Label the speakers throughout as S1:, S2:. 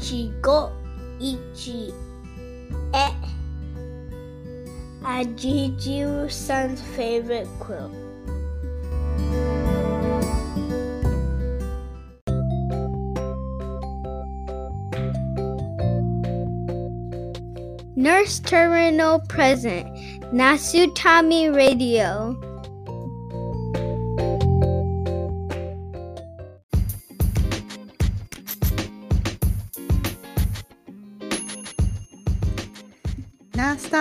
S1: 一五一え Ajiju son's favorite quilt. Nurse Terminal Present Nasutami Radio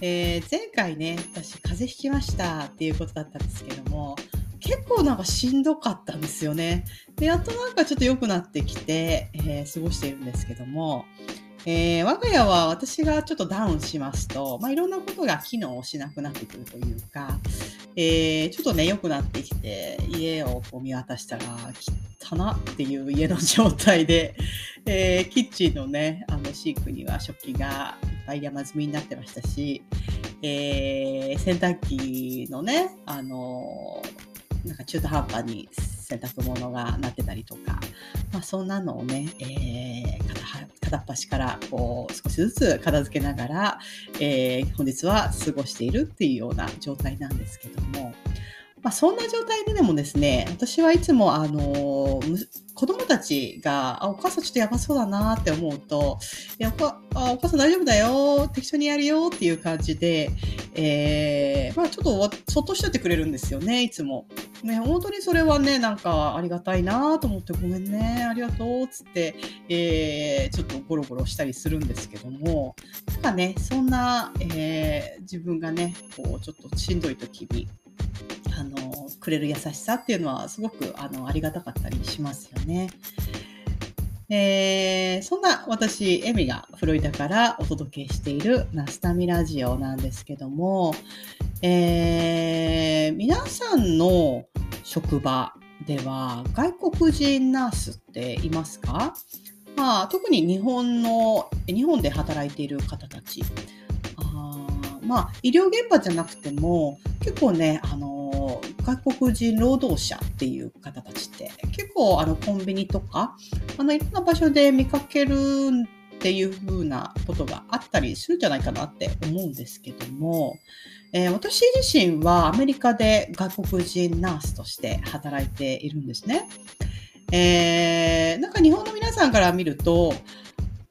S2: えー、前回ね、私風邪ひきましたっていうことだったんですけども、結構なんかしんどかったんですよね。で、やっとなんかちょっと良くなってきて、えー、過ごしているんですけども、えー、我が家は私がちょっとダウンしますと、まあ、いろんなことが機能しなくなってくるというか、えー、ちょっとね、良くなってきて、家をこう見渡したら、汚っていう家の状態で、えー、キッチンのね、あのシンクには食器がぱい山積みになってましたし、えー、洗濯機のね、あのなんか中途半端に洗濯物がなってたりとか、まあ、そんなのをね、えー、片っ端からこう少しずつ片付けながら、えー、本日は過ごしているっていうような状態なんですけども、まあ、そんな状態ででもですね、私はいつも、あの、子供たちが、あ、お母さんちょっとやばそうだなって思うと、いやおあお母さん大丈夫だよ、適当にやるよっていう感じで、えー、まあちょっとそっとしといてくれるんですよね、いつも。ね、本当にそれはね、なんかありがたいなと思って、ごめんね、ありがとう、つって、えー、ちょっとゴロゴロしたりするんですけども、なんかね、そんな、えー、自分がね、こう、ちょっとしんどい時に、あのくれる優しさっていうのはすごくあのありがたかったりしますよね。えー、そんな私、エミがフロリダからお届けしているナスタミラジオなんですけども、えー、皆さんの職場では外国人ナースっていますか？まあ、特に日本の、日本で働いている方たち。あまあ、医療現場じゃなくても、結構ね、あの外国人労働者っていう方たちって結構あのコンビニとかあのいろんな場所で見かけるっていう風なことがあったりするんじゃないかなって思うんですけども、えー、私自身はアメリカで外国人ナースとして働いているんですね。えー、なんか日本の皆さんから見ると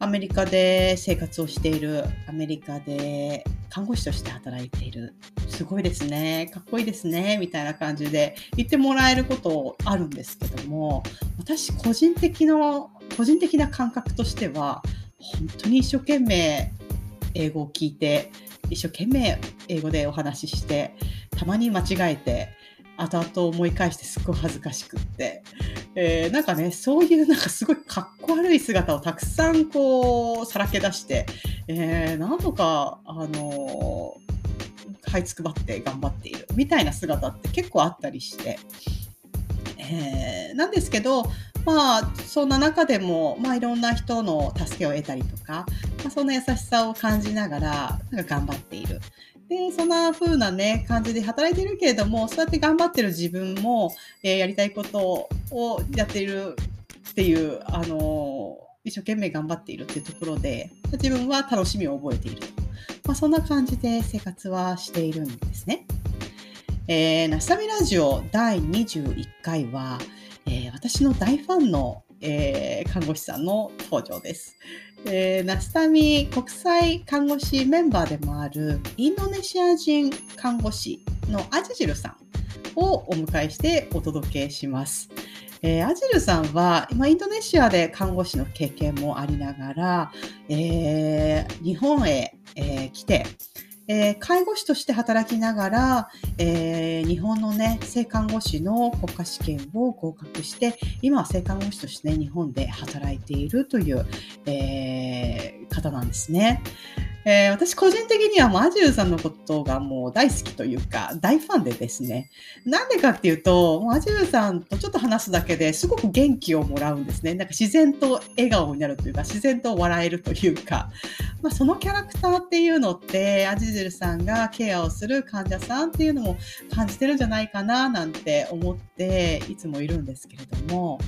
S2: アメリカで生活をしている、アメリカで看護師として働いている、すごいですね、かっこいいですね、みたいな感じで言ってもらえることあるんですけども、私個人的の、個人的な感覚としては、本当に一生懸命英語を聞いて、一生懸命英語でお話しして、たまに間違えて、後々思い返してすっごい恥ずかしくって、えー、なんかね、そういうなんかすごいかっこ悪い姿をたくさんこう、さらけ出して、えー、なんとか、あのー、這いつくばって頑張っているみたいな姿って結構あったりして、えー、なんですけど、まあ、そんな中でも、まあ、いろんな人の助けを得たりとか、まあ、そんな優しさを感じながら、なんか頑張っている。で、そんな風なね、感じで働いてるけれども、そうやって頑張ってる自分も、えー、やりたいことをやっているっていう、あの、一生懸命頑張っているっていうところで、自分は楽しみを覚えていると。まあ、そんな感じで生活はしているんですね。えー、ナスタミラジオ第21回は、えー、私の大ファンの、えー、看護師さんの登場です。えー、ナスタミ国際看護師メンバーでもあるインドネシア人看護師のアジジルさんをお迎えしてお届けします。えー、アジルさんは今インドネシアで看護師の経験もありながら、えー、日本へ、えー、来て、えー、介護士として働きながら、えー、日本のね、性看護師の国家試験を合格して、今は性看護師としてね、日本で働いているという、えー、方なんですね。えー、私個人的にはマジューさんのことがもう大好きというか大ファンでですね。なんでかっていうとマジューさんとちょっと話すだけですごく元気をもらうんですね。なんか自然と笑顔になるというか自然と笑えるというか、まあ、そのキャラクターっていうのってアジジルさんがケアをする患者さんっていうのも感じてるんじゃないかななんて思っていつもいるんですけれども。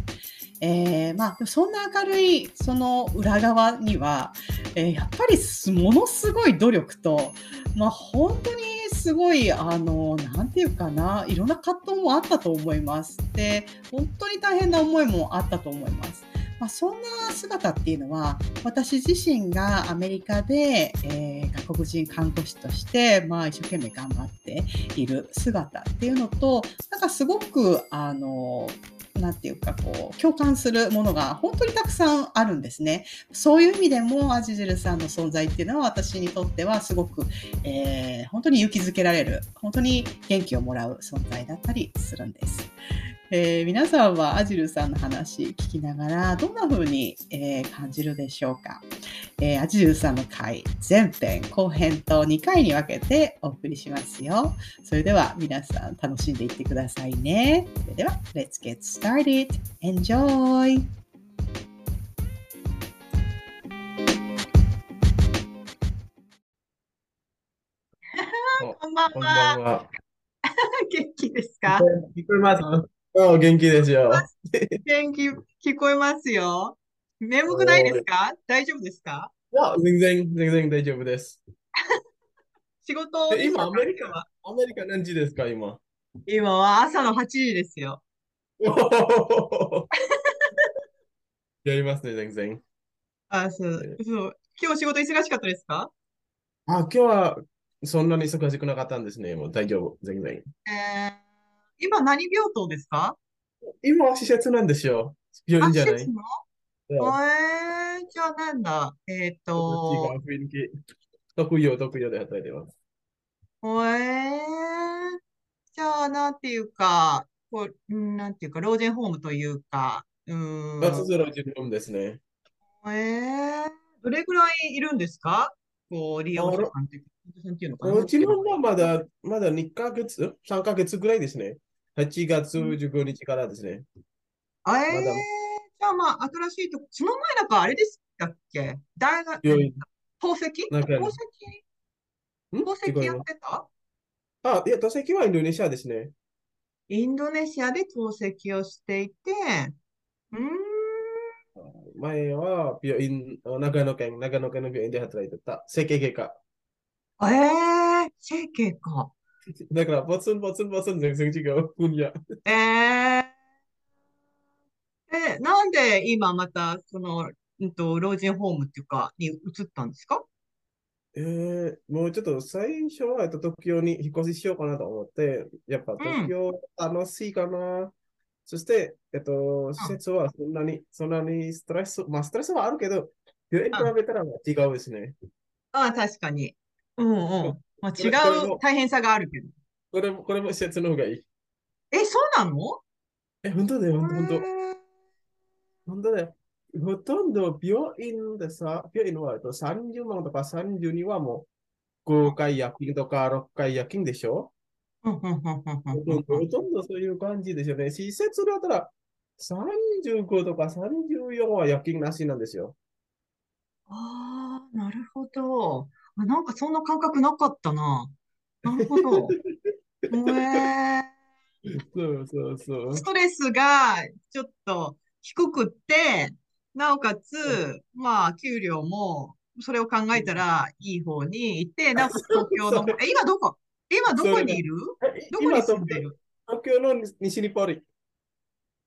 S2: えー、まあ、そんな明るいその裏側には、えー、やっぱりものすごい努力と、まあ、本当にすごい、あの、なんていうかな、いろんな葛藤もあったと思います。で、本当に大変な思いもあったと思います。まあ、そんな姿っていうのは私自身がアメリカで、えー、外国人看護師として、まあ、一生懸命頑張っている姿っていうのとなんかすごくあの何て言うかこう共感するものが本当にたくさんあるんですね。そういう意味でもアジジルさんの存在っていうのは私にとってはすごく、えー、本当に勇気づけられる本当に元気をもらう存在だったりするんです。えー、皆さんはアジルさんの話聞きながらどんな風に、えー、感じるでしょうか、えー、アジルさんの回前編後編と2回に分けてお送りしますよそれでは皆さん楽しんでいってくださいねそれでは Let's get started Enjoy!
S3: こんばんは。元気ですか？
S4: 聞こえますあ元気ですよ。
S3: 元気、聞こえますよ。眠くないですか？大丈夫ですか？
S4: いや、全然、全然大丈夫です。
S3: 仕事
S4: 今、アメリカは、アメリカ何時ですか、今。
S3: 今は朝の8時ですよ。
S4: やりますね、全然。
S3: あ、そう、そう。今日仕事忙しかったですか？
S4: あ、今日はそんなに忙しくなかったんですね。もう大丈夫、全然。
S3: えー今何病棟ですか？
S4: 今は施設なんですよ。病院じゃない。
S3: えー、じゃあなんだ？えっ、と、
S4: 雰囲気。特養、特養で働いてます。
S3: えー、じゃあなんていうか、こう、なんていうか、老人ホームというか、うー
S4: バス
S3: ん、
S4: ゼロ自分ですね。
S3: えー、どれぐらいいるんですか？こう、利用者さんっていうか、さんっていうのかな？
S4: うちのはまだ、まだ2ヶ月、3ヶ月ぐらいですね。8月15日からですね。
S3: えー、
S4: まだ、
S3: じゃあまあ、新しいとこ、その前なんかあれですかっけ？大学、
S4: 病院、
S3: 透析
S4: なんか、
S3: 透析
S4: ん？
S3: 透析やっ。てた？
S4: あ、いや、透析はインドネシアですね。
S3: インドネシアで透析をしていて、うーん、
S4: 前は病院、長野県、長野県の病院で働いてた。整形外科。
S3: ええー、整形か。
S4: だから、ポツンポツンポツン全然違う分野。
S3: ええー、で今また、その、うんと、老人ホームっていうか、に移ったんですか？
S4: えー、もうちょっと最初は、えっと、東京に引っ越ししようかなと思って、やっぱ
S3: うん、
S4: 東京楽しいかな。そして、えっと、施
S3: うん、
S4: 設はそんなに、そんなにストレス、まあストレスはあるけど、病院に比
S3: うん。
S4: べたら違うですね。
S3: ああ、確かに。うんうん。まあ、違う
S4: も、
S3: 大変さがあるけど。
S4: これも、これも施設の方がいい。
S3: え、そうなの？
S4: え、本当だよ、
S3: へ
S4: 本当、本当。だよ。ほとんど病院でさ、病院はえっと30万とか32はもう5回夜勤とか6回夜勤でしょ？ほとんど、そういう感じですよね。施設だったら35とか34は夜勤なしなんですよ。
S3: ああ、なるほど。あ、なんかそんな感覚なかったな。なるほど。へえ。
S4: そうそうそう。
S3: ストレスがちょっと低くって、なおかつ、まあ、給料も、それを考えたらいい方に行って、なおかつ東京の え、今どこ？今ど。こにいる？
S4: え
S3: どこに住んでる？
S4: 東京の西にパリ。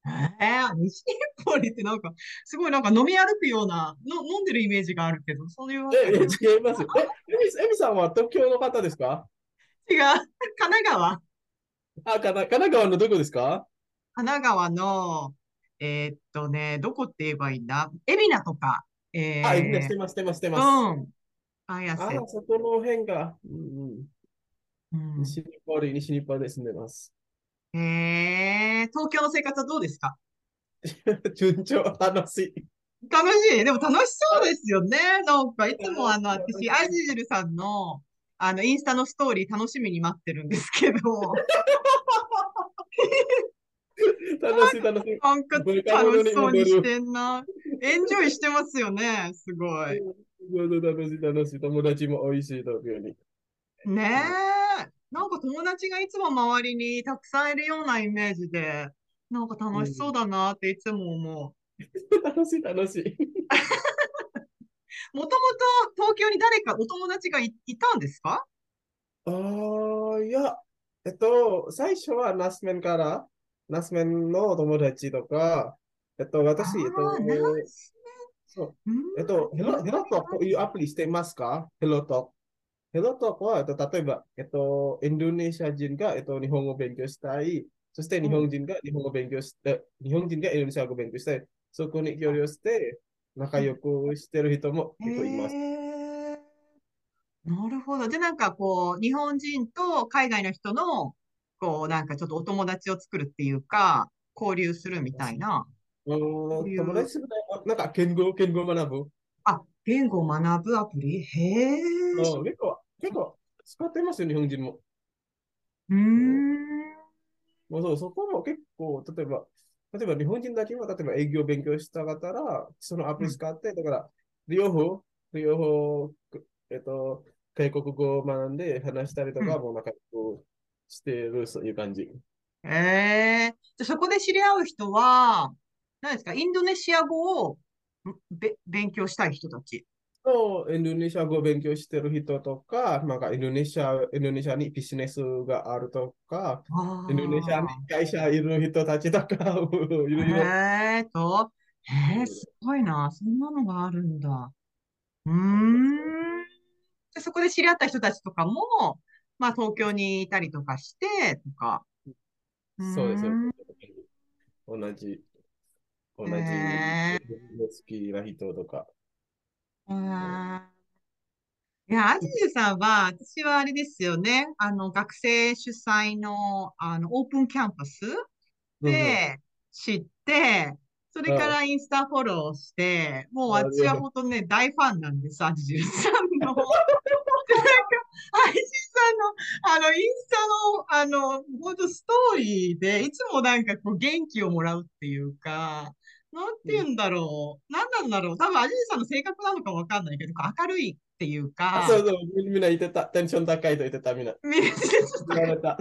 S3: えー、西日暮里ってなんか、すごいなんか飲み歩くような、の、飲んでるイメージがあるけど、そういう
S4: え。違います。え、エミ、さんは東京の方ですか？
S3: 違う。神奈川。
S4: あ、神奈川のどこですか？
S3: 神奈川の、えーっとね、どこって言えばいいんだ？海老名とか、
S4: あ、いいね、し
S3: え
S4: てます、してます、して
S3: ー、
S4: ます。
S3: うん、綾
S4: あ、
S3: 瀬。
S4: そこの辺が、うん。西日暮里、西日暮里で住んでます。
S3: えー、東京の生活はどうですか？
S4: 順調、楽しい。
S3: 楽しい？でも楽しそうですよね。なんか、いつもあの、私、アジジルさんの、あの、インスタのストーリー楽しみに待ってるんですけど、
S4: 楽しい、楽しい。
S3: なんか楽しそうにしてんな。エンジョイしてますよね。すごい。
S4: 楽しい、楽しい。友達も美味しい東京に。
S3: ねえ。なんか友達がいつも周りにたくさんいるようなイメージで、なんか楽しそうだなっていつも思
S4: 楽しい、楽しい。
S3: う。もともと東京に誰かお友達がい、いたんですか？
S4: ああ、いや、えっと、最初はナスメンから、ナスメンの友達とか、えっと、私、えっと、そう、
S3: うん
S4: えっと、ヘロ、ヘロトークというアプリしていますか？ヘロトーク。ヘロトークは、えっと、例えば、えっと、インドネシア人が、えっと、日本語を勉強したい。そして日本人が日本語を勉強して、日本人がインドネシア語を勉強したい。そこに協力して、仲良くしてる人も結構います。
S3: なるほど。で、なんかこう、日本人と海外の人の、こう、なんかちょっとお友達を作るっていうか、交流するみたいな。
S4: 友達なんか、言語、言語を学ぶ？
S3: あ、言語を学ぶアプリ？へえ。
S4: うん結構、結構使ってますよ、日本人も。
S3: うーん。
S4: もうそう、そこも結構、例えば、例えば日本人だけは、例えば営業勉強したかったら、そのアプリ使って、だから、両方、両方、えっと、外国語を学んで話したりとか、
S3: うん
S4: もう仲良くしてる、そういう感じ。
S3: へえ。じゃあそこで知り合う人は、何ですか、インドネシア語をんべ勉強したい人たち。
S4: そう、インドネシア語を勉強してる人とか、なんかインドネシア、インドネシアにビジネスがあるとか、
S3: あ
S4: インドネシアに
S3: あ。
S4: 会社いる人たちとか、いろいろ。
S3: へえと、へえ、すごいな。そんなのがあるんだ。うーん。で、そこで知り合った人たちとかも、まあ東京にいたりとかして、とか。う
S4: そうです、そう
S3: ーん。
S4: です。同じ、同じ、
S3: へ
S4: 好きな人とか。
S3: え。いや、アジズさんは、私はあれですよね。あの、学生主催の、あの、オープンキャンパスで知って、それからインスタフォローして、もう
S4: あ
S3: 私は本当ね、大ファンなんです、アジジルさんの。で、なんか、アジジさんの、あの、インスタの、あの、本当ストーリーで、いつもなんかこう、元気をもらうっていうか、なんて言うんだろう。なんなんだろう。多分、アジジさんの性格なのかわかんないけど、明るいっていうか、
S4: あそうそう、みみんな言ってた。テンション高いと言ってた、みんな。
S3: みんな
S4: 言われた。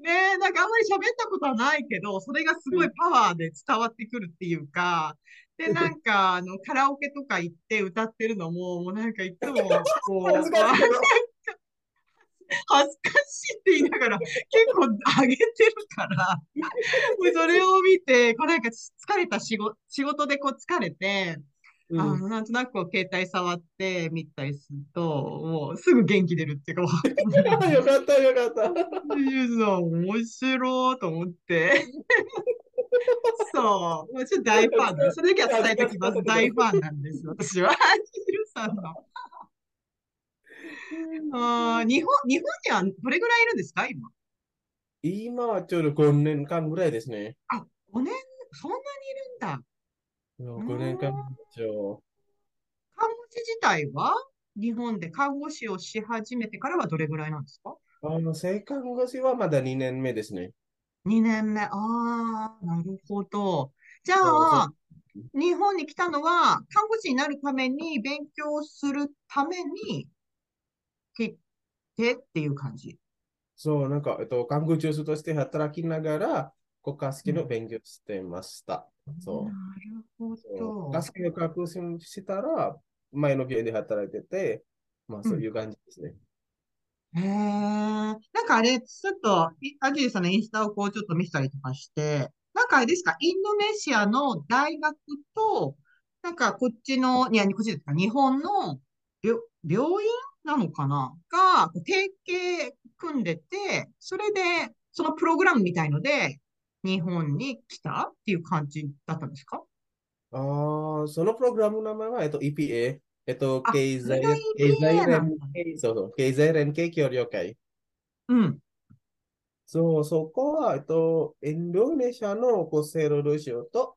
S3: ねえ、なんかあんまり喋ったことはないけど、それがすごいパワーで伝わってくるっていうか、で、なんか、あの、カラオケとか行って歌ってるのも、もうなんかいつも、こう、
S4: 恥ずかしい
S3: って言いながら、結構上げてるから、もうそれを見て、こうなんか疲れた仕事、仕事でこう疲れて、
S4: うん
S3: あの、なんとなくこう携帯触ってみたりすると、もうすぐ元気出るっていうか、
S4: よかった、よかった。
S3: 面白いと思って。そう。もうちょっと大ファン。それだけは伝えておきます。大ファンなんです、私は。ゆずさんの。あー日本、日本にはどれぐらいいるんですか、今？
S4: 今はちょうど5年間ぐらいですね。
S3: あ、5年、そんなにいるんだ。
S4: 5年間以上。
S3: 看護師自体は日本で看護師をし始めてからはどれぐらいなんですか？
S4: あの、生看護師はまだ2年目ですね。
S3: ?2 年目。ああ、なるほど。じゃあ、日本に来たのは、看護師になるために、勉強するために、来てっていう感じ。
S4: そう、なんか、えっと、看護助手として働きながら、国家試験の勉強してました。そう
S3: なるほど
S4: 国家。試験を確信したら、前の病院で働いてて、まあ、そういう感じですね。
S3: へえ。なんかあれ、ちょっと、いアジーさんのインスタをこうちょっと見せたりとかして、なんかあれですか、インドネシアの大学と、なんかこっちの、いや、こっちですか、日本の病、病院なのかな？が、提携組んでて、それで、そのプログラムみたいので、日本に来たっていう感じだったんですか？
S4: ああ、そのプログラムの名前は、えっと、EPA、えっと、
S3: あ
S4: 経済経済連携、そうそう、経済連携協力会。
S3: うん。
S4: そう、そこは、えっと、インドネシアの厚生労働省と、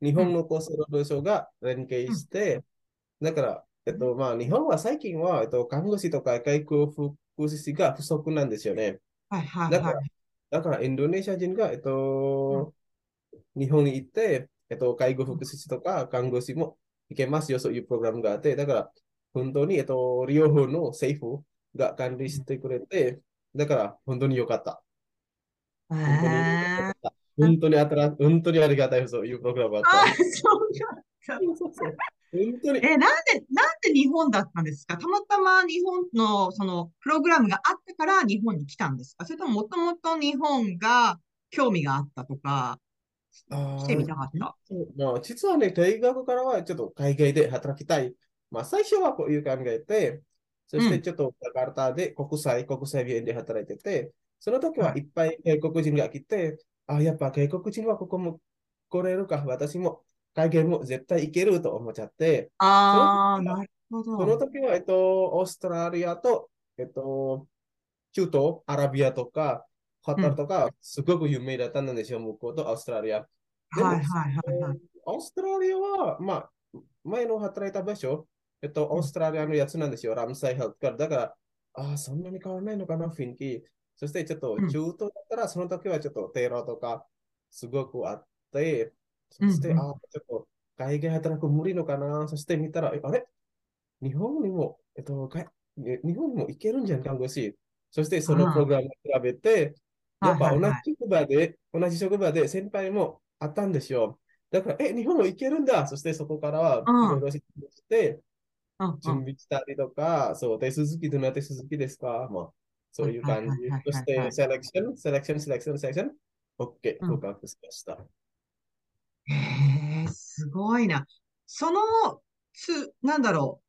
S4: 日本の厚生労働省が連携して、だから、えっと、まあ、日本は最近は、えっと、看護師とか外国福祉士が不足なんですよね。
S3: はいはい
S4: だから
S3: はい。、
S4: だからインドネシア人が、えっと、日本に行って、えっと、介護福祉士とか看護師も行けますよ、そういうプログラムがあって、だから、本当に、えっと、両方の政府が管理してくれて、だから、本当に良かった。
S3: へ
S4: 本当に良
S3: ー
S4: かった。本当にあたら、本当にありがたい、そういうプログラムがあった。
S3: あ、そうだ。
S4: そうそう本当に。
S3: え、なんで、なんで日本だったんですか？たまたま日本のそのプログラムがあったから日本に来たんですか？それとももともと日本が興味があったとか、
S4: あ
S3: 来てみたかった？
S4: まあ、実はね、大学からはちょっと海外で働きたい。まあ、最初はこういう考えで、そしてちょっとジャカルタで国際、国際病院で働いてて、その時はいっぱい外国人が来て、あ、やっぱ外国人はここも来れるか、私も海外も絶対行けると思っちゃって、
S3: ああ、なるほど
S4: その。時は、えっと、オーストラリアと、えっと、中東、アラビアとか、カタールとか、すごく有名だったんですよ、向こうとオーストラリア。
S3: はいはいはいはい。
S4: オーストラリアは、まあ、前の働いた場所、えっと、オーストラリアのやつなんですよ、ラムサイヘルトから。だから、ああ、そんなに変わらないのかな、雰囲気。そして、ちょっと中東だったら、その時はちょっとテロとか、すごくあって、そして、
S3: うんうん
S4: ああ、ちょっと海外働く無理のかな。そして見たら、えあれ？日本にも、えっと、かえ日本にも行けるんじゃん、看護師。そして、そのプログラムを比べて、やっぱ同じ
S3: はいはいはい
S4: 職場で、同じ職場で先輩もあったんですよ。だから、え、日本も行けるんだ。そしてそこからは、い
S3: うん
S4: ろいろして、準備したりとか、そう、手続き、どんな手続きですか？まあ、そういう感じ
S3: はいはいはいはい。
S4: そして、セレクション、セレクション、セレクション、セレクション。OK、
S3: うん
S4: 合格しました。
S3: へえ、すごいな。その、つ、なんだろ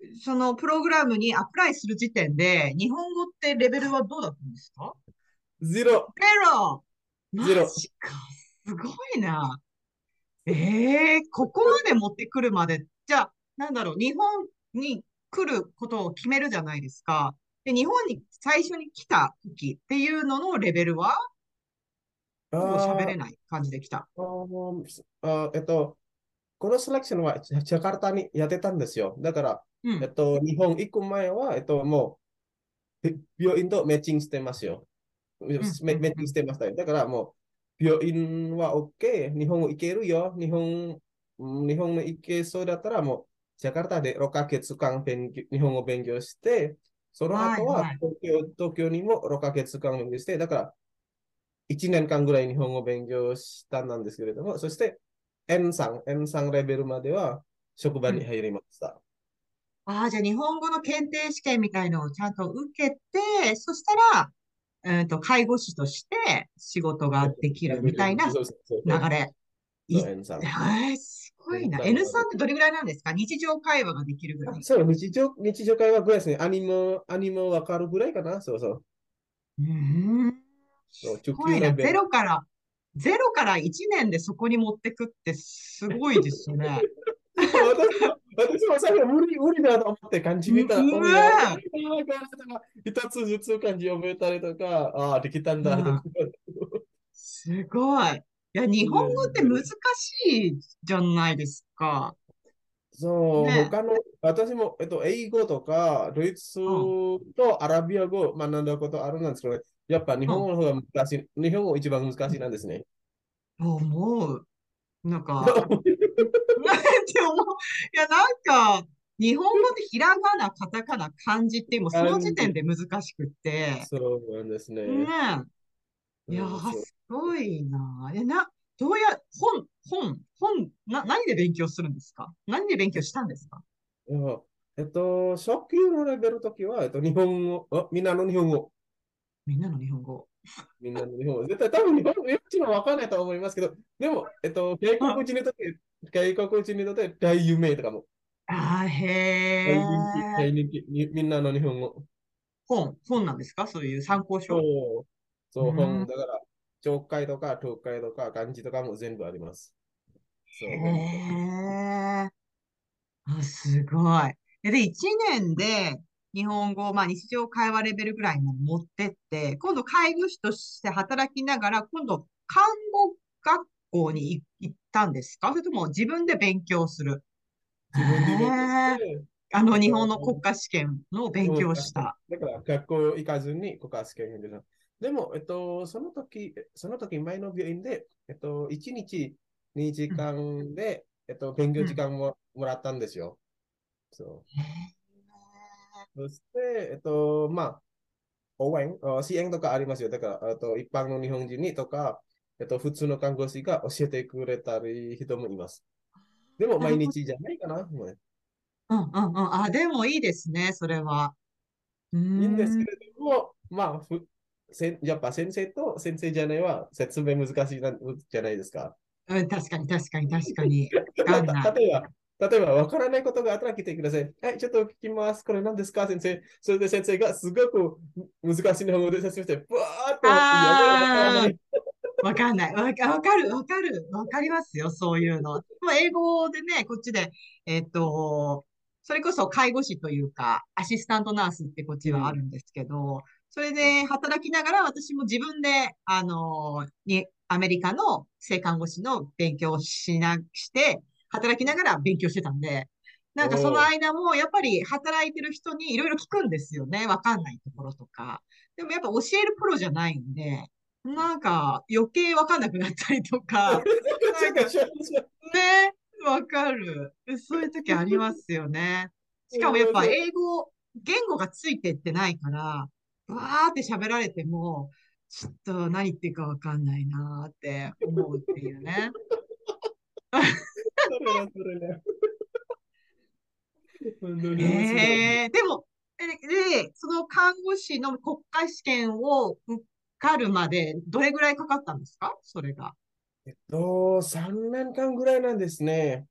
S3: う。そのプログラムにアプライする時点で、日本語ってレベルはどうだったんですか？
S4: ゼロ
S3: ゼロ
S4: ゼロ。
S3: すごいな。ええここまで持ってくるまで、じゃあ、なんだろう、日本に来ることを決めるじゃないですか。で、日本に最初に来た時っていうののレベルは、喋れない感じで来た。
S4: あえっと、このセレクションはジャカルタにやってたんですよ。だから、
S3: うん
S4: えっと、日本行く前は、えっと、もう、病院とマッチングしてますよ。メッチングしてましたよ。だからもう、病院は OK、日本行けるよ。日本、うん日本に行けそうだったら、もう、ジャカルタで6ヶ月間勉強日本語を勉強して、その後
S3: はいは
S4: はい東京、東京にも6ヶ月間勉強して、だから、1年間ぐらい日本語を勉強したんですけれども、そして、N3、N3 レベルまでは職場に入りました。
S3: ああ、じゃあ日本語の検定試験みたいのをちゃんと受けて、そしたら、うんと、介護士として仕事ができるみたいな
S4: そうそうそう
S3: 流れ。い
S4: そう N3
S3: えー、すごいな。
S4: N3
S3: N さんってどれぐらいなんですか？日常会話ができるぐらい。
S4: そう、日常、日常会話ぐらいですね。アニメ、アニメわかるぐらいかな。そうそう。
S3: うーん。すごいな。ゼロから、ゼロから1年でそこに持ってくってすごいですね。
S4: 私も最初無理、無理だと思って漢字見たら、
S3: うわ
S4: おいやばいやばい一つずつ漢字読めたりとか、ああ、できたんだ。
S3: すごい。いや、日本語って難しいじゃないですか。
S4: そう、
S3: ね
S4: 他の、私も、えっと、英語とか、ドイツとアラビア語を学んだことあるんですけど、やっぱ日本語の方が難しい、日本語一番難しいなんですね。
S3: 思う。なんか、なんて思う。いや、なんか、日本語ってひらがな、カタカナ、漢字ってもうその時点で難しくって。
S4: そうなんですね。
S3: ねえ。いやすごいな。え、な、どうや、本、本、本、な、何で勉強するんですか？何で勉強したんですか？
S4: えっと、初級のレベルの時は、えっと、日本語、あ、みんなの日本語。
S3: みんなの日本語。
S4: みんなの日本語。絶対多分日本語、うちもわかんないと思いますけど、でも、えっと、外国人にとって、外国人にとって大有名とかも、
S3: あー、へー。
S4: 大人気、にみんなの日本語。
S3: 本、本なんですか？そういう参考書？
S4: そう、そう、
S3: うん
S4: 本、だから、聴解とか、東海とか、漢字とかも全部あります。そう、
S3: へえ。あ、すごい。で、で、1年で日本語、まあ日常会話レベルぐらいまで持ってって、今度介護士として働きながら、今度看護学校に行行ったんですか？それとも自分で勉強する。
S4: 自分で勉強して、
S3: あの、日本の国家試験の勉強をした。
S4: だから学校行かずに国家試験ででも、えっと、その時、その時前の病院で、えっと、1日2時間で、えっと、勉強時間ももらったんですよ。そう。そして、えっと、まあ、応援、あ支援とかありますよ。だから、あと一般の日本人にとか、えっと、普通の看護師が教えてくれたり人もいます。でも、毎日じゃないかな。もうね
S3: うんうんうん。あ、でもいいですね、それは。う
S4: いいんですけれども、まあ、ふせんやっぱ先生と先生じゃないは説明難しいなじゃないですか。
S3: うん、確かに確かに確かに。
S4: 例えば、例えば、わからないことがあったら来てください。はい、ちょっと聞きます。これ何ですか、先生。それで先生がすごく難しい日本語で説明して、ぶわーっと、わからない
S3: わかんない。わか、る、わかる、わかりますよ、そういうの。もう英語でね、こっちで、えっと、それこそ介護士というか、アシスタントナースってこっちはあるんですけど、それで働きながら私も自分で、あの、に、アメリカの性看護師の勉強をしな、して、働きながら勉強してたんで、なんかその間もやっぱり働いてる人にいろいろ聞くんですよね。わかんないところとか。でもやっぱ教えるプロじゃないんで、なんか余計わかんなくなったりとか、ね、わかる。そういう時ありますよね。しかもやっぱ英語、言語がついてってないから、わーって喋られても、ちょっと何言ってるかわかんないなーって思うっていうね。ええ でも、えで、その看護師の国家試験を受かるまで、どれぐらいかかったんですか？それが。
S4: えっと、3年間ぐらいなんですね。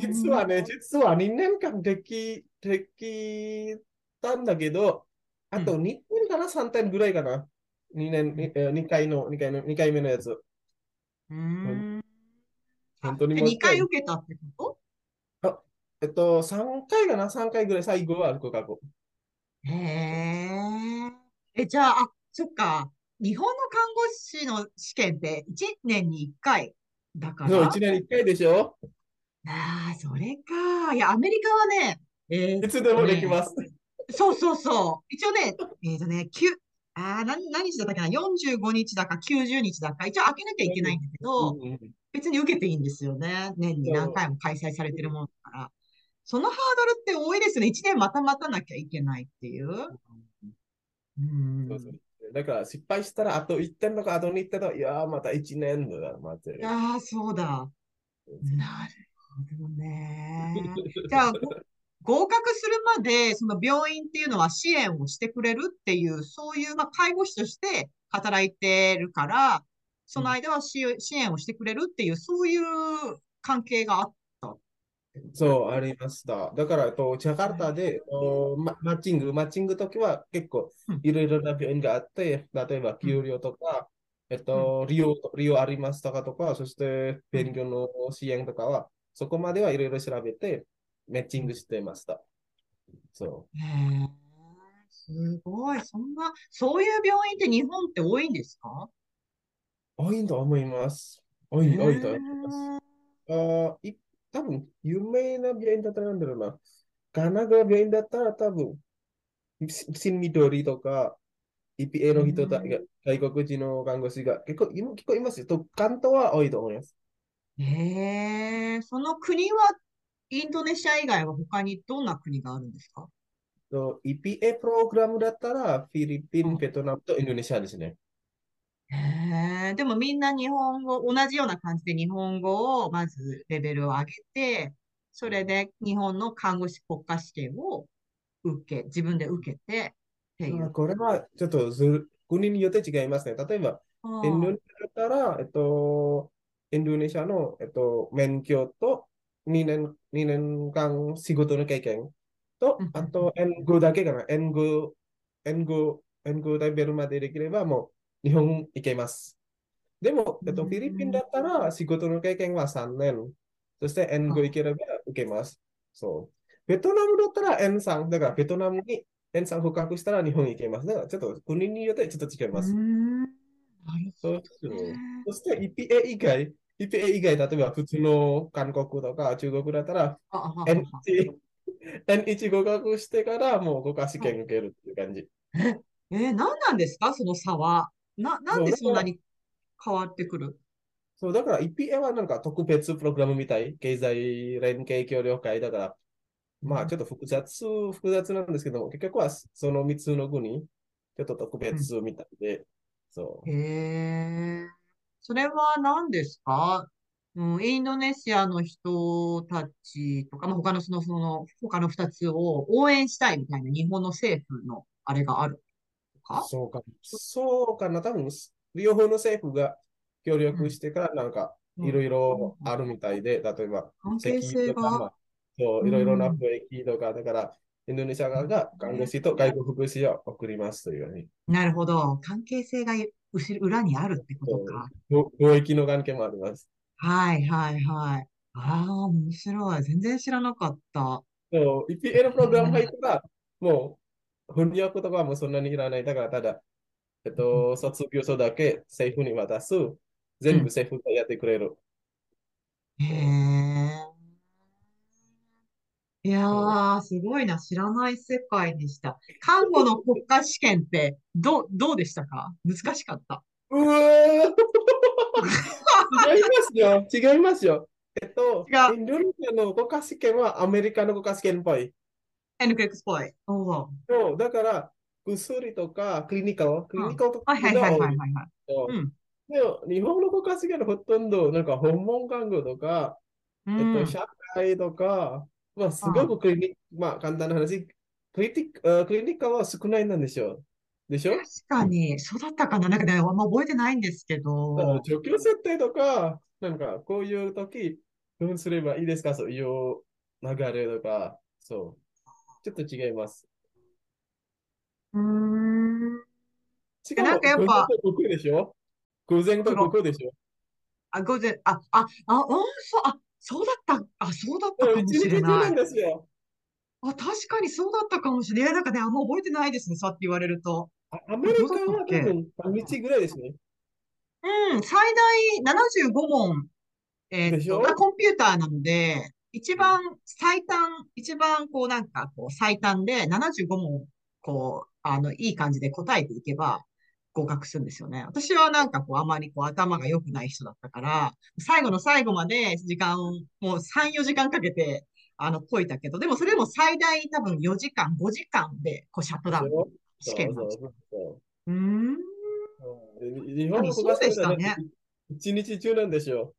S4: 実はね、実は2年間でき、できたんだけど、あと2年かな、3点ぐらいかな。2年、にえー二回の、2回の、二回目のやつ。
S3: うーん。
S4: 本当に
S3: で、2
S4: もう一回
S3: 回受けたってこ
S4: えっと、3回かな ?3 回ぐらい、最後は合格。
S3: とへえ。え、じゃあ、あ、そっか。日本の看護師の試験って1年に1回だか
S4: そう、
S3: ら。
S4: 1年1回でしょ？
S3: ああ、それか。いや、アメリカはね、えー
S4: いつでもできます。
S3: そうそうそう。一応ね、えっとね、9、ああ、何、何日だったっけな ?45 日だか90日だか。一応開けなきゃいけないんだけど、
S4: うんうん
S3: 別に受けていいんですよね。年に何回も開催されてるものだから。そのハードルって多いですね。1年また待たなきゃいけないっていう。うん。
S4: そうそうだから失敗したらあと1点とかあと2点とか、いやー、また1年だ待ってる。
S3: ああ、そうだ。なるほどね。じゃあ、ご合格するまで、その病院っていうのは支援をしてくれるっていう、そういう、まあ、介護士として働いてるから、その間は支支援をしてくれるっていう、そういう関係があった
S4: そう、ありました。だから、と、ジャカルタで、えっとママッチング、マッチング時は結構
S3: うん
S4: いろいろな病院があって、例えば給料とか、えっと、利用、利用ありますとかとか、そして勉強の支援とかは、そこまではいろいろ調べて、マッチングしてました。そ
S3: へえ、すごい。そんな、そういう病院って日本って多いんですか？
S4: う。多いと思います。多い、多いと思います。あーい、多分有名な病院だったらなんだろうな。神奈川病院だったら多分、シシンミドリとか、EPA の人だ外国人の看護師が結構い結構いますよ。と関東は多いと思います。
S3: へえ、その国は、インドネシア以外は他にどんな国があるんですか？
S4: と EPA プログラムだったら、フィリピン、
S3: うん
S4: ベトナムとインドネシアですね。
S3: へえ、でもみんな日本語、同じような感じで日本語をまずレベルを上げて、それで日本の看護師国家試験を受け、自分で受けてってい
S4: まあ
S3: う。
S4: これはちょっとずる国によって違いますね。例えば、
S3: あ
S4: インド
S3: ー
S4: ネシアだったら、えっと、インドネシアの、えっと、免許と2年、2年間仕事の経験と
S3: うん、
S4: あと N5 だけかな。N5、N5、N5 レベルまでできればもう日本行けます。でも、えっと、
S3: うん
S4: フィリピンだったら仕事の経験は3年。そして N5 行ければ受けます。そう。ベトナムだったら N3。だからベトナムに N3 合格したら日本行けます。だからちょっと国によってちょっと違います。そう
S3: ど
S4: そう
S3: ね。
S4: そして EPA 以外、EPA 以外、例えば普通の韓国とか中国だったら、
S3: あ、ははは
S4: N1、N1 合格してからもう国家試験受けるっていう感じ。
S3: えー、何なんですか？その差は。な、なんでそんなに変わってくる？
S4: そう、だから EPA はなんか特別プログラムみたい。経済連携協力会だから、まあちょっと複雑、複雑なんですけど、結局はその3つの国、ちょっと特別みたいで、そう。
S3: へえ。それは何ですか？うん、インドネシアの人たちとか、まあ、他のその、その、他の二つを応援したいみたいな日本の政府のあれがあるのか
S4: そうか。そうかな。多分、両方の政府が協力してから、なんか、
S3: うん
S4: いろいろあるみたいで、例えば、
S3: 関係性
S4: 石油とか、そう、いろいろな貿易とか、だから、インドネシア側が看護師と外国福祉を送りますというように、
S3: なるほど。関係性が後ろ裏にあるってことか。
S4: 貿貿易の関係もあります。
S3: はいはいはい。ああ、面白い。全然知らなかった。
S4: そう、EPA のプログラム入ったら、もう、翻訳とかはもうそんなにいらない。だから、ただ、えっと、卒業証だけ政府に渡す。全部政府がやってくれる。
S3: へえ。いやー、すごいな。知らない世界でした。看護の国家試験って、どう、どうでしたか？難しかった。
S4: うわー違いますよ。違いますよ。えっと、
S3: 違う
S4: インドネシアの国家試験はアメリカの国家試験っぽい。
S3: い。おー
S4: そう、だから、薬とかクリニカル、クリニカルとか
S3: はいはいはいはいはいはい。
S4: そう
S3: うん。
S4: でも日本の国家試験のほとんど、なんか訪問看護とか、
S3: う
S4: えっと、
S3: ん。
S4: 社会とか、まあ、すごくクリニック、まあ、簡単な話、クリティック、あクリニカルは少ないなんでしょう。でしょ？
S3: 確かに、そうだったかな？なんかね、あんま覚えてないんですけど。
S4: 状況設定とか、なんか、こういう時、どうすればいいですか？そういう流れとか、そう。ちょっと違います。
S3: うーん。
S4: しかも、
S3: なんかやっぱ
S4: 偶然と国でしょ？偶然と国でしょ？
S3: あ、午前、あ、あ、あ、うん、そう、あ、そうだった、あ、そうだったかもしれない。あ、確かにそうだったかもしれない。なんかね、あんま覚えてないですね。そうやって言われると。
S4: あアメリカは多分半日ぐらいですね。
S3: うん、最大75問、えーっと、コンピューターなので、一番最短、一番こうなんかこう最短で75問、こう、あの、いい感じで答えていけば合格するんですよね。私はなんかこうあまりこう頭が良くない人だったから、最後の最後まで時間、もう3、4時間かけて、あの、解いたけど、でもそれでも最大多分4時間、5時間でこうシャットダウン試験なんで
S4: う
S3: ん。
S4: 日本の
S3: そうでしたね。
S4: 一日中なんでしょ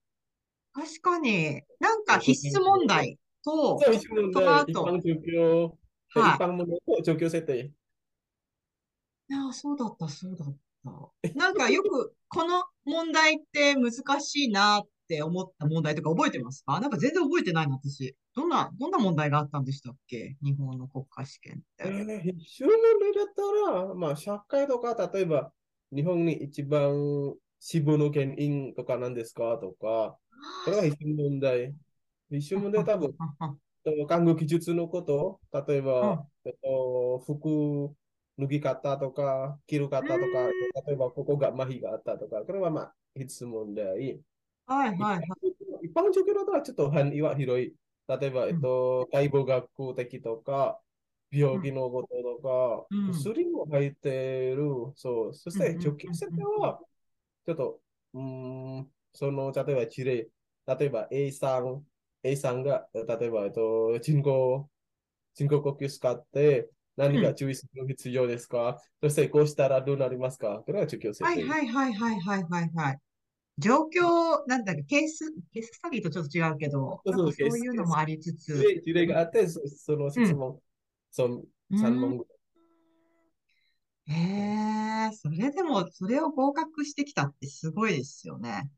S3: 確かに、なんか必須問題と、
S4: そう、一問
S3: その
S4: 題、
S3: 後
S4: 一般状況、
S3: はい。
S4: 一般問題と状況設定。
S3: いやー、そうだった、そうだった。なんかよく、この問題って難しいなって思った問題とか覚えてますか？なんか全然覚えてないな、私。どんな、どんな問題があったんでしたっけ？日本の国家試験って。
S4: えー、必修問題だったら、まあ、社会とか、例えば、日本に一番死亡の原因とか何ですか？とか、これは必修問題。必修問題多分、えっと看護技術のこと、例えば、えっと、服脱ぎ方とか、着る方とか、例えばここが麻痺があったとか、これはまあ必須問題。
S3: はいはいはい。
S4: 一般状況だったらちょっと範囲は広い。例えば、えっと、解剖学的とか、病気のこととか、
S3: うん
S4: 薬も入ってる。そう。そして、直近設定は、ちょっと、うーん、その、例えば事例、例えば A さん、A さんが、例えば、えっと、人工、人工呼吸使って、何か注意する必要ですか、そして、こうしたらどうなりますか？これは直近設定。
S3: はいはいはいはいはいはいはい。状況、なんだっけ、ケース、ケーススタディとちょっと違うけど、
S4: そうそう
S3: いうのもありつつ、
S4: 事例があって、そその質問、その3問ぐ
S3: へえ、それでも、それを合格してきたってすごいですよね。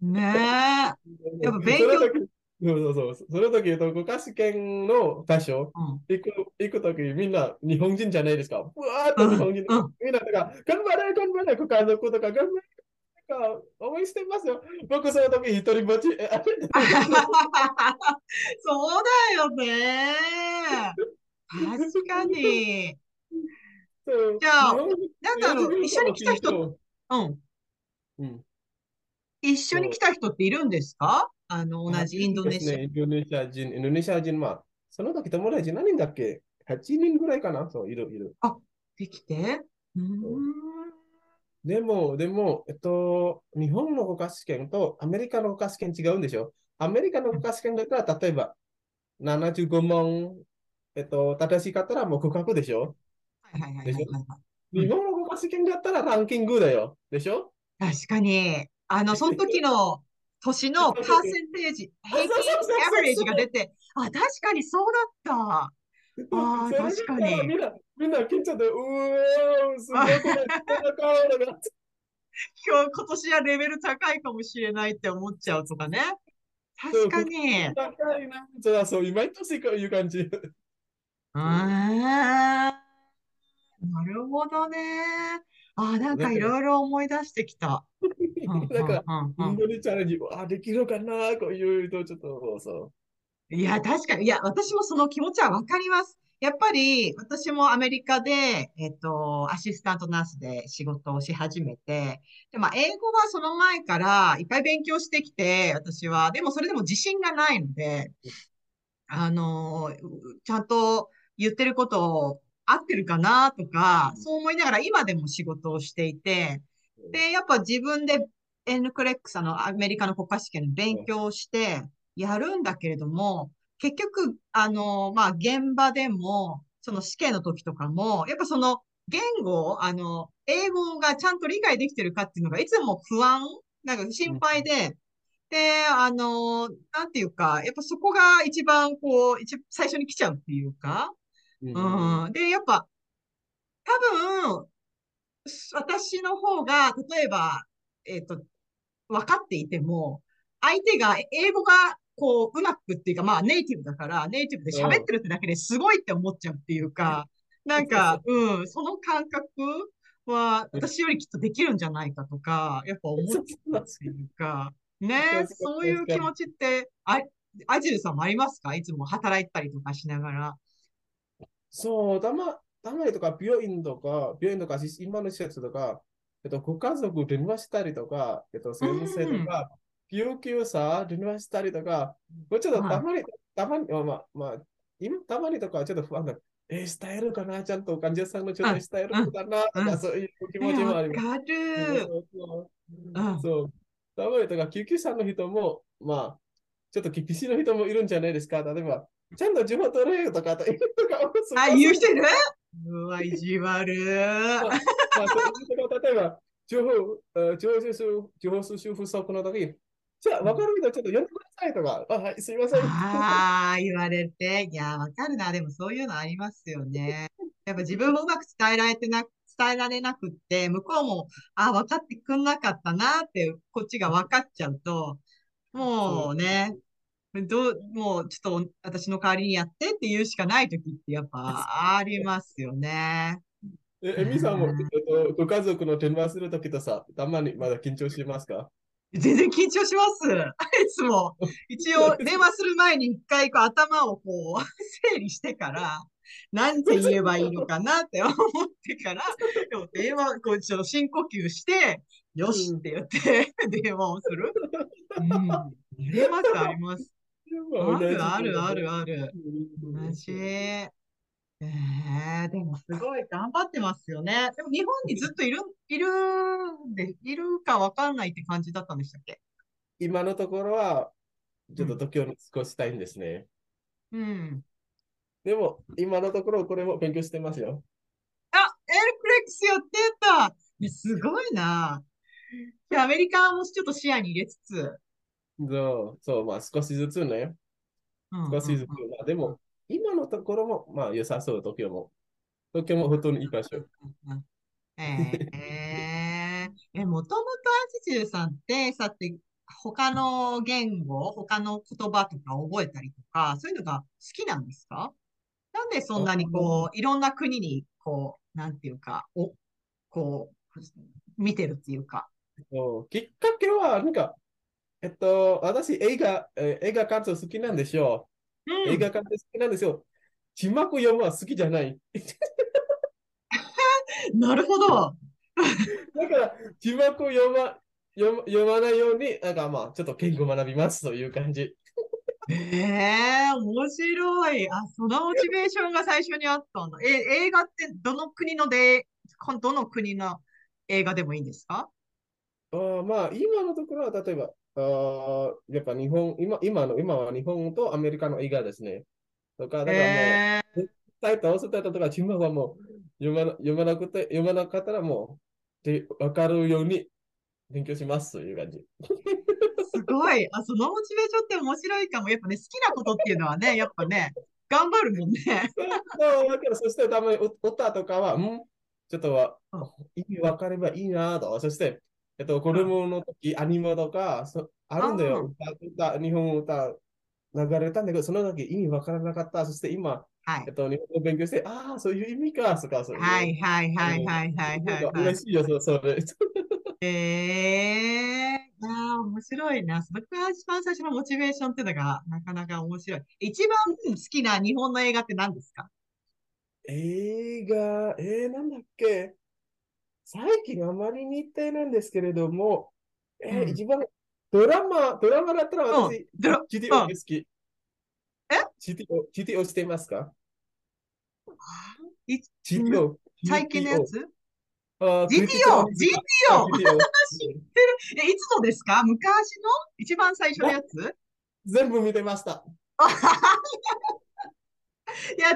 S3: ねえ。やっぱ勉強
S4: その時そうそうそう。その時、えっと国家試験の場所、
S3: うん。
S4: 行く、行く時みんな日本人じゃないですか。うわーっと日本人、
S3: うんうん
S4: みんなとか、頑張れ、頑張れ、家族とか、頑張れ、なんか応援してますよ。僕その時一人ぼっち、
S3: そうだよね。確かに。じゃあなんだろう一緒に来た人
S4: 人
S3: うん。
S4: うん。
S3: 一緒に来た人っているんですか？あの、同じインドネシア。
S4: インドネシア人、インドネシア人、まあ、その時友達何人だっけ ?8 人ぐらいかな？そう、いる、いる。
S3: できて？う。
S4: でも、でも、えっと、日本の国家試験とアメリカの国家試験違うんでしょ？アメリカの国家試験だったら、例えば、75問、えっと、正しかったらもう合格でしょ？
S3: はいはいはい
S4: 日本の国家試験だったらランキングだよ。でしょ？
S3: 確かに、あの、その時の 年のパーセンテージ、平均アベレージが出て、あ、確かにそうだった。あー
S4: それ
S3: 確かに
S4: みんな、みんな緊張で、うー、すごい、
S3: 今日、今年はレベル高いかもしれないって思っちゃうとかね。確かに。
S4: 高いな。じゃあ、そう、毎年こういう感じ。
S3: あーなるほどね。あー、なんかいろいろ思い出してきた。うん
S4: なんか、インドにチャレンジ、あ、できるかな、こういうと、ちょっと、そ
S3: いや、確かに。いや、私もその気持ちはわかります。やっぱり、私もアメリカで、えっと、アシスタントナースで仕事をし始めて、で、まあ、英語はその前からいっぱい勉強してきて、私は、でもそれでも自信がないので、あの、ちゃんと言ってること合ってるかなとか、そう思いながら今でも仕事をしていて、で、やっぱ自分で NCLEX、あの、アメリカの国家試験の勉強をして、やるんだけれども、結局、あの、まあ、現場でも、その試験の時とかも、やっぱその言語、あの、英語がちゃんと理解できてるかっていうのがいつも不安、なんか心配で、で、あの、なんていうか、やっぱそこが一番こう、一最初に来ちゃうっていうか、
S4: う。
S3: うん。で、やっぱ、多分、私の方が、例えば、えっと、分かっていても、相手が英語が、こう、うまくっていうか、まあ、ネイティブだから、ネイティブで喋ってるってだけですごいって思っちゃうっていうか、なんか、うん、その感覚は、私よりきっとできるんじゃないかとか、やっぱ思っちゃうっていうか、ね、そういう気持ちって、あ、アジルさんもありますか？いつも働いたりとかしながら。
S4: そう、たま、たまにとか、病院とか、病院とか、し今の施設とか、えっと、ご家族電話したりとか、えっと、先生とか、救急車電話したりとか、もうちょっとたまに、たまに、まあまあ、まあ、今、たまにとかちょっと不安だ。えー、伝えるかなちゃんと患者さんのちょっと伝えるかなとか、そういう気持ちもあります。
S3: わかる。
S4: そう。たまにとか、救急車の人も、まあ、ちょっと厳しいの人もいるんじゃないですか？例えば、ちゃんと情報取れよとか、とか、
S3: あ、言う人いるうわ、意地悪。
S4: まあ、まあそう例えば、情報、えー情報収集、情報収集不足の時、じゃあ、わかる人ちょっと読んでくださいとか、あ、はい、すいません。
S3: ああ、言われて。いや、わかるな。でもそういうのありますよね。やっぱ自分もうまく伝えられてな、伝えられなくって、向こうも、あ、分かってくんなかったなって、こっちが分かっちゃうと、もうね、どう、もうちょっと私の代わりにやってって言うしかない時ってやっぱありますよね。
S4: え、エミさんも、えっと、ご家族の電話するときとさ、たまにまだ緊張しますか？
S3: 全然緊張します。いつも。一応、電話する前に一回こう頭をこう、整理してから、なんて言えばいいのかなって思ってから、でも電話、こう、ちょっと深呼吸して、よしって言って、電話をする。うん。あります、あります。ある、ある、ある、ある。同じ。ええでもすごい頑張ってますよね。でも日本にずっといる、いるんで、いるかわかんないって感じだったんでしたっけ？
S4: 今のところは、ちょっと時を過ごしたいんですね。
S3: うん。
S4: でも、今のところこれも勉強してますよ。
S3: あ、エルクレックスやってたすごいな。アメリカもちょっと視野に入れつつ。
S4: そう、そう、まあ少しずつね。
S3: うん
S4: 少しずつ。
S3: うん
S4: まあでも、今のところも、まあ良さそう、東京も。東京も本当にいい場所。
S3: えええ、もともとアジジュさんって、さて、他の言語、他の言葉とか覚えたりとか、そういうのが好きなんですか？なんでそんなにこう、いろんな国に、こう、なんていうか、お、こう、見てるっていうか。
S4: きっかけは、なんか、えっと、私、映画、えー映画鑑賞好きなんですよ。
S3: うん
S4: 映画鑑賞好きなんですよ。字幕読むは好きじゃない。
S3: なるほど。
S4: だから、字幕読ま、読ま読まないように、なんかまあ、ちょっと言語学びますという感じ。
S3: ええ面白い。あ、そのモチベーションが最初にあったんだ。え、映画ってどの国ので、こどの国の映画でもいいんですか？
S4: あーまあ、今のところは、例えば、あーやっぱ日本、今、今の、今は日本とアメリカの映画ですね。とか、だからもう、
S3: ええ
S4: タイトル、タイトルとか、今はもう読まな、読まなくて、読まなかったらもう、で、わかるように勉強しますという感じ。
S3: すごい。あ、そのモチベーションって面白いかも。やっぱね、好きなことっていうのはね、やっぱね、頑張るもんね。
S4: そう、だから、そしてたまにう歌とかは、んちょっとは
S3: うん
S4: 意味わかればいいなと。そして、えっと、子供の時、アニメとか、そあるんだよ。歌、歌、日本歌流れたんだけど、その時意味わからなかった。そして今、
S3: はい
S4: えっ。と、日本語勉強して、ああ、そういう意味か、とか、そういう。
S3: はいはいはいはいはいはいはい。
S4: 嬉しいよ、そそれ。
S3: ええああ、面白いな。それが一番最初のモチベーションっていうのが、なかなか面白い。一番好きな日本の映画って何ですか？
S4: 映画、えー、なんだっけ？最近あまり見てないんですけれども、えー
S3: うん。
S4: 一番ドラマ、ドラマだったら私、
S3: うん。
S4: GTO 好き。
S3: え
S4: ?GTO、GTO してますか？
S3: い
S4: ?GTO。
S3: 最近のやつ？
S4: あー
S3: GTO
S4: クリティカル
S3: GTO
S4: あ GTO
S3: 知ってるえ、いつのですか？昔の？一番最初のやつ？
S4: 全部見てました。
S3: いや、私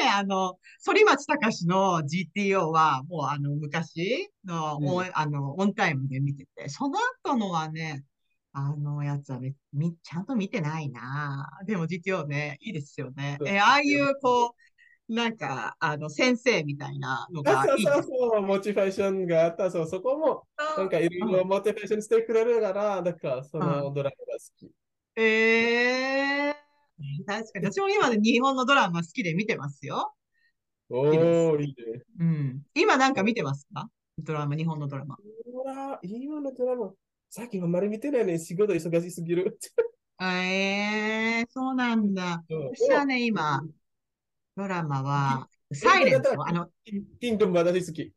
S3: はね、あの、反町隆史の GTO は、もうあの、昔の、
S4: うん
S3: オンあの、オンタイムで見てて、その後のはね、あのやつはみ、み、ちゃんと見てないな。でも GTO ね、いいですよね。え、ああいう、こう、なんか、あの、先生みたいなのがいい
S4: そうそう、モチベーションがあった。そう、そこも、なんかいろいろモチベーションしてくれるから、だからそのドラマが好き。
S3: ええ確かに。私も今で日本のドラマ好きで見てますよ。
S4: おー、いいね。
S3: うん。今なんか見てますか？ドラマ、日本のドラマ。
S4: 今のドラマ、最近あんまり見てないね。仕事忙しすぎる。
S3: ええそうなんだ。
S4: うん
S3: 私はね、今、ドラマは、サイレント、あの、
S4: キングダム私好き。
S3: ん？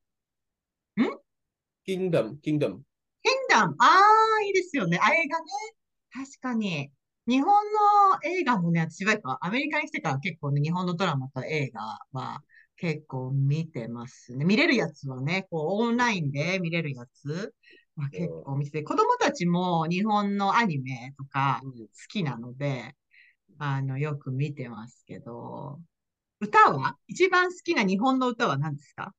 S4: キングダム、キングダム。
S3: キングダム？ああ、いいですよね。あ、映画ね。確かに。日本の映画もね、私はやっぱアメリカに来てから結構ね、日本のドラマと映画は結構見てますね。見れるやつはね、こうオンラインで見れるやつ。は結構見てて、子供たちも日本のアニメとか好きなので、あの、よく見てますけど、歌は？一番好きな日本の歌は何ですか？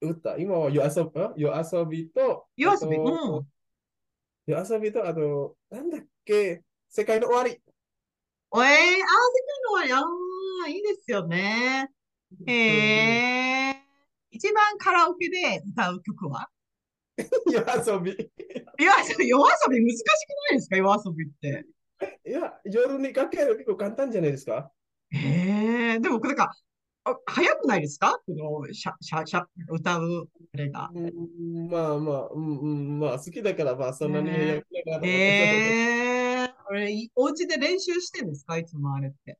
S4: 歌、今は夜遊び、ん夜遊びと、
S3: 夜遊び？うん。
S4: 夜遊びと、あと、なんだっけ、世界の終わり。
S3: えー、あー、世界の終わり、あー、いいですよね。へえ。一番カラオケで歌う曲は？
S4: 夜遊び。
S3: 夜遊び、夜遊び難しくないですか？夜遊びって。
S4: いや、夜にかける結構簡単じゃないですか？
S3: へえ。でも、なんか、あ、早くないですか？この、しゃ、しゃ、しゃ、歌う、あれが。
S4: うん、まあまあ、うん、うん、まあ好きだから、まあそんなに
S3: ね
S4: やりながら
S3: へえ。あれ、いお家で練習してんですか？いつもあれって。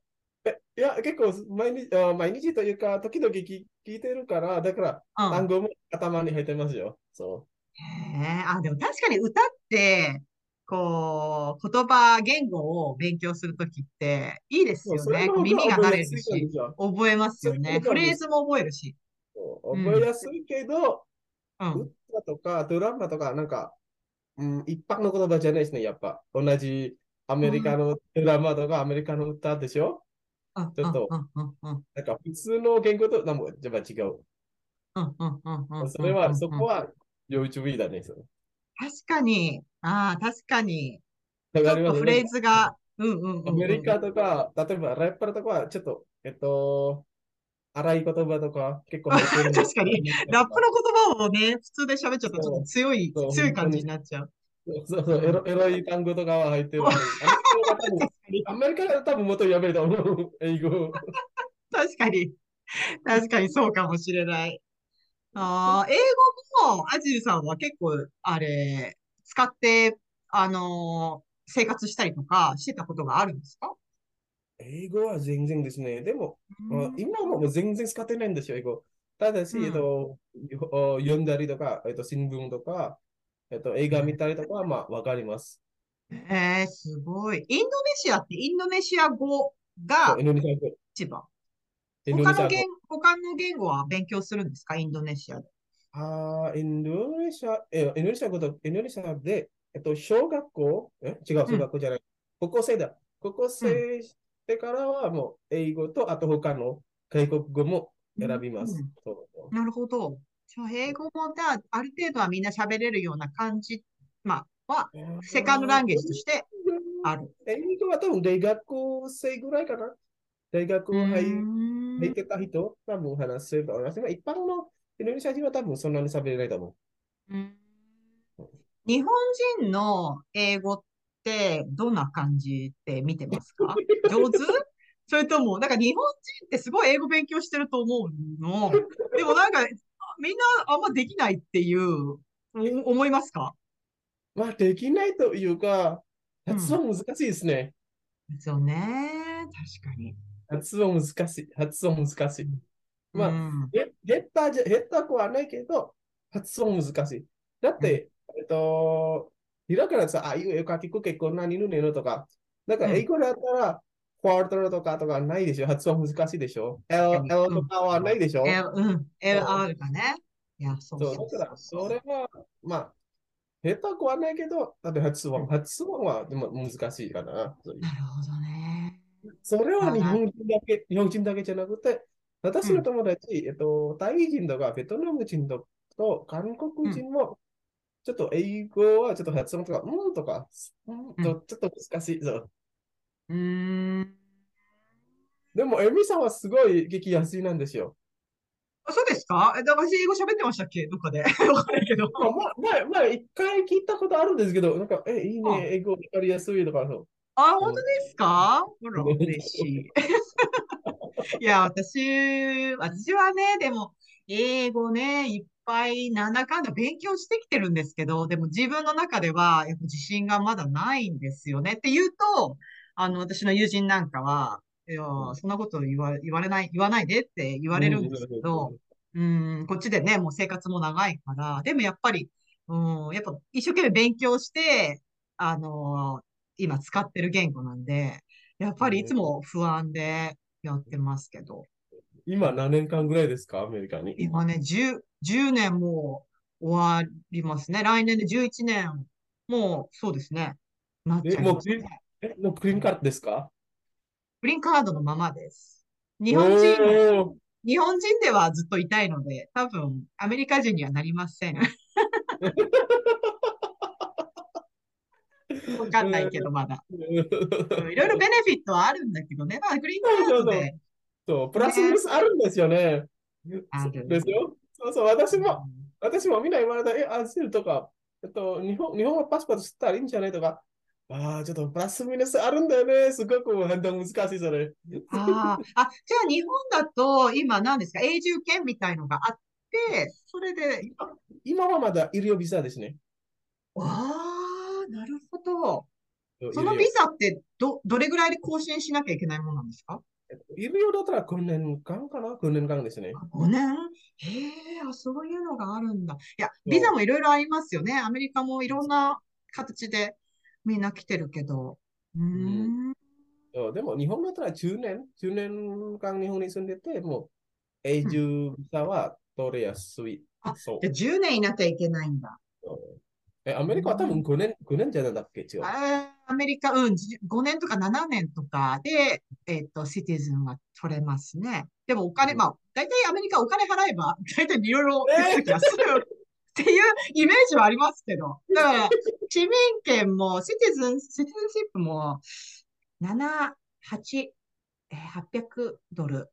S4: いや、結構毎日、あ毎日というか、時々聞聞いてるから、だから、
S3: うん。
S4: 単語も頭に入ってますよ。そ
S3: へえ。あ、でも確かに歌って、こう、言葉、言語を勉強するときって、いいです
S4: う。
S3: よね。耳が慣れるし覚えますよね。フレーズも覚えるし。
S4: 覚えやすいけど、
S3: うん。
S4: 歌とかドラマとか、なんか、うん、一般の言葉じゃないですね、やっぱ。同じアメリカのドラマとかアメリカの歌でしょ？
S3: うん
S4: ちょっとなんか普通の言語となんもやっぱ違う。
S3: うんうんうんうんうん
S4: それは、そこは要注意だね。
S3: 確かに。ああ、確かに。ちょっとフレーズが、うんうんうんうん。
S4: アメリカとか、例えばラッパーとかはちょっと、えっと、荒い言葉とか結構
S3: 確かに。ラップの言葉をね、普通で喋っちゃうとちょっと強い強い感じになっちゃう。
S4: そうそう、エロエロい単語とかは入ってる。アメリカは多分もっとやべえと思う。英語。
S3: 確かに。確かにそうかもしれない。ああ、英語も、アジルさんは結構、あれ、使って、あのー生活したりとかしてたことがあるんですか？
S4: 英語は全然ですね。でも、
S3: うん
S4: あ今ももう全然使ってないんですよ、英語。ただし、
S3: うん
S4: えっと、よ読んだりとか、えっと、新聞とか、えっと、映画見たりとかは、まあ、わかります。
S3: えー、すごい。インドネシアってインドネシア語が。一番。他の言、他の言語は勉強するんですか？インドネシアで。
S4: ああ、インドネシア、え、インドネシア語と、インドネシアで、えっと、小学校、え、違う、小学校じゃない。高校生だ。高校生してからはもう英語と、あと他の外国語も選びます。
S3: うん
S4: そう
S3: なるほど。英語もだ、ある程度はみんな喋れるような感じ、まあ、は、セカンドランゲージとしてある。
S4: 英語は多分大学生ぐらいかな。大学
S3: う
S4: 入入ってた人、多分話せると思いますが、一般のインドネシア人は多分そんなに喋れないと思
S3: うん日本人の英語ってどんな感じって見てますか？上手？それとも、なんか日本人ってすごい英語勉強してると思うの？でもなんか、みんなあんまできないっていう、お思いますか？
S4: う。まあ、できないというか、
S3: うん
S4: 発音難しいですね。
S3: そうね。確かに。
S4: 発音難しい。発音難しい。まあ、
S3: うん
S4: へ下手じゃ、下手くはないけど、発音難しい。だって、えっと、ひらがなでさ、あいうえおかきくけこんなにぬねのとか、なんか
S3: うん
S4: 英語だったら、クワーターとかとかないでしょ？発音難しいでしょ ?L、
S3: うん。
S4: L とかはないでしょ
S3: ？L、うん。LR かね。いや、そう。
S4: そう、だから、
S3: そ
S4: れは、まあ、下手くはないけど、だって発音、発音はでも難しいかな。
S3: なるほどね。
S4: それは日本人だけ、日本人だけじゃなくて、私の友達、えっと、タイ人とかベトナム人とと韓国人も、ちょっと英語はちょっと発音とか、うんとか、うんとちょっと難しい。そう
S3: うーん。
S4: でも、エミさんはすごい激安いなんですよ。
S3: あそうですか？え、だ私英語喋ってましたっけ？どっかで。わかんないけど。
S4: まあ、まあ、まあ、まあ一回聞いたことあるんですけど、なんか、え、いい
S3: あ
S4: ね、英語わかりやすいとか、そう。
S3: あ、本当ですか？ほら、
S4: うん
S3: 嬉しい。いや、私、私はね、でも、英語ね、いっぱい、なんだかんだ勉強してきてるんですけど、でも自分の中では、やっぱ自信がまだないんですよね。って言うと、あの、私の友人なんかは、いや、そんなこと言わ、言われない、言わないでって言われるんですけど、うん、こっちでね、もう生活も長いから、でもやっぱり、うん、やっぱ一生懸命勉強して、あの今使ってる言語なんで、やっぱりいつも不安でやってますけど、
S4: 今何年間ぐらいですか、アメリカに。
S3: 今ね、10、10年もう終わりますね。来年で11年、もうそうですね。なっちゃいますね。
S4: え、もうグリーンカードですか？
S3: グリーンカードのままです。日本人、日本人ではずっといたいので、多分アメリカ人にはなりません。わかんないけど、まだ。うんいろいろベネフィットはあるんだけどね。まあ、グリーンカードで。
S4: そう、プラスミナスあるんですよね。
S3: ある
S4: ですよ。そうそう、私も、私もみんな言われた、え、アジルとか、えっと、日本、日本はパスポートしたらいいんじゃないとか、ああ、ちょっとプラスミナスあるんだよね。すごく判断難しい、それ。
S3: あーあ、じゃあ日本だと今何ですか？永住権みたいのがあって、それで、
S4: 今はまだ医療ビザですね。
S3: ああ、なるほど。
S4: 医
S3: その
S4: 療
S3: ビザってど、どれぐらいで更新しなきゃいけないものなんですか？
S4: 医療だったら9年間かな ?9 年間ですね。
S3: ?5 年？へえ、あ、そういうのがあるんだ。いや、ビザもいろいろありますよね。アメリカもいろんな形でみんな来てるけど。うーん。
S4: そうでも日本だったら10年、10年間日本に住んでて、もう永住ビザは取れやすい。
S3: あ
S4: そう
S3: じゃあ10年いなきゃいけないんだ。
S4: え、アメリカは多分5年、5年じゃなかったっけ？違う。
S3: アメリカ、うん、じ5年とか7年とかで、えっと、シティズンは取れますね。でもお金、
S4: うん
S3: まあ、大体アメリカお金払えば、大体いろいろ手続きはするっていうイメージはありますけど。だから、市民権も、シティズン、シティズンシップも、7、8、えー800ドル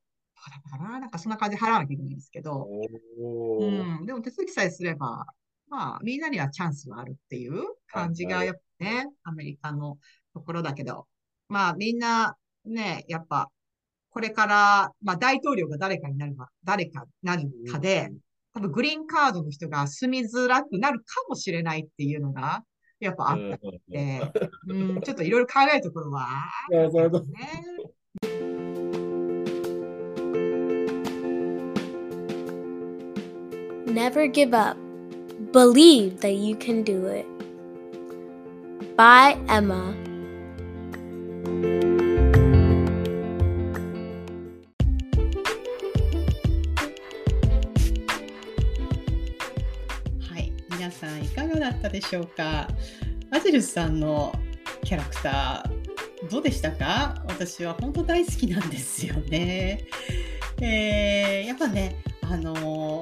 S3: だかななんかそんな感じで払わなきゃいけないんですけど、
S4: お
S3: う
S4: ー
S3: ん、でも手続きさえすれば、まあ、みんなにはチャンスはあるっていう感じが、やっぱね、アメリカのところだけど、まあ、みんなね、やっぱ、これから、まあ、大統領が誰かになるか、誰かなるかで、多分グリーンカードの人が住みづらくなるかもしれないっていうのが、やっぱあったので、うん、ちょっといろいろ考えるところはね。
S1: Never give up. believe that you can do it. By Emma.
S2: んいかがだったでしょうか？アジルさんのキャラクターどうでしたか？私は本当大好きなんですよね。えー、やっぱね、あの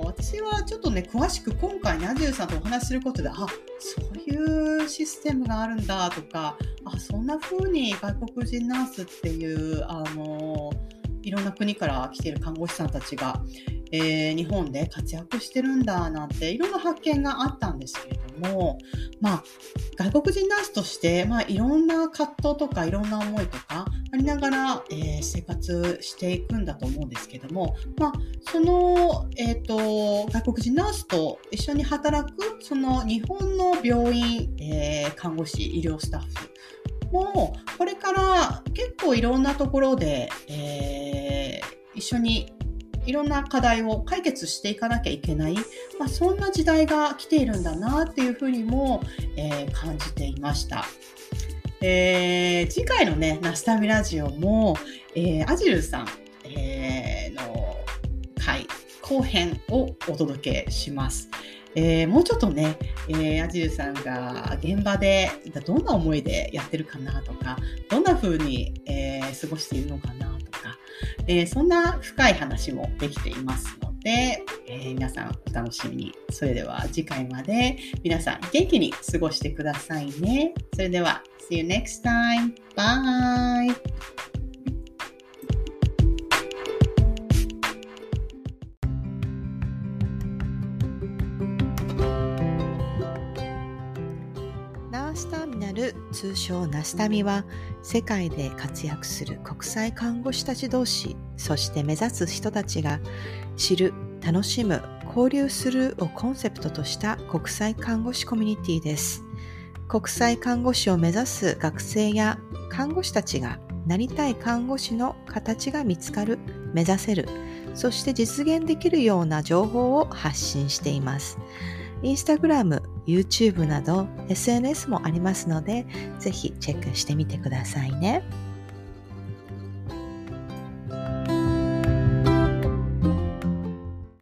S2: ー私はちょっとね、詳しく今回ね、アジルさんとお話しすることで、あ、そういうシステムがあるんだとか、あ、そんな風に外国人ナースっていう、あのーいろんな国から来ている看護師さんたちが、えー日本で活躍してるんだなんていろんな発見があったんですけれども、まあ、外国人ナースとして、まあ、いろんな葛藤とかいろんな思いとかありながら、えー生活していくんだと思うんですけども、まあ、その、えー、と外国人ナースと一緒に働くその日本の病院、えー看護師医療スタッフもこれから結構いろんなところで、えー一緒にいろんな課題を解決していかなきゃいけない、まあ、そんな時代が来ているんだなっていうふうにも、えー感じていました。えー次回のね、ナスタミラジオも、えーアジルさん、えーの回後編をお届けします。えーもうちょっとね、えーアジルさんが現場でどんな思いでやってるかなとか、どんな風に、えー過ごしているのかなとか、えーそんな深い話もできていますので、えー皆さんお楽しみに。それでは次回まで皆さん元気に過ごしてくださいね。それでは、See you next time. Bye!
S5: スターミナル通称ナスタミは世界で活躍する国際看護師たち同士そして目指す人たちが知る楽しむ交流するをコンセプトとした国際看護師コミュニティです。国際看護師を目指す学生や看護師たちがなりたい看護師の形が見つかる目指せるそして実現できるような情報を発信しています。インスタグラム、YouTube など SNS もありますので、ぜひチェックしてみてくださいね。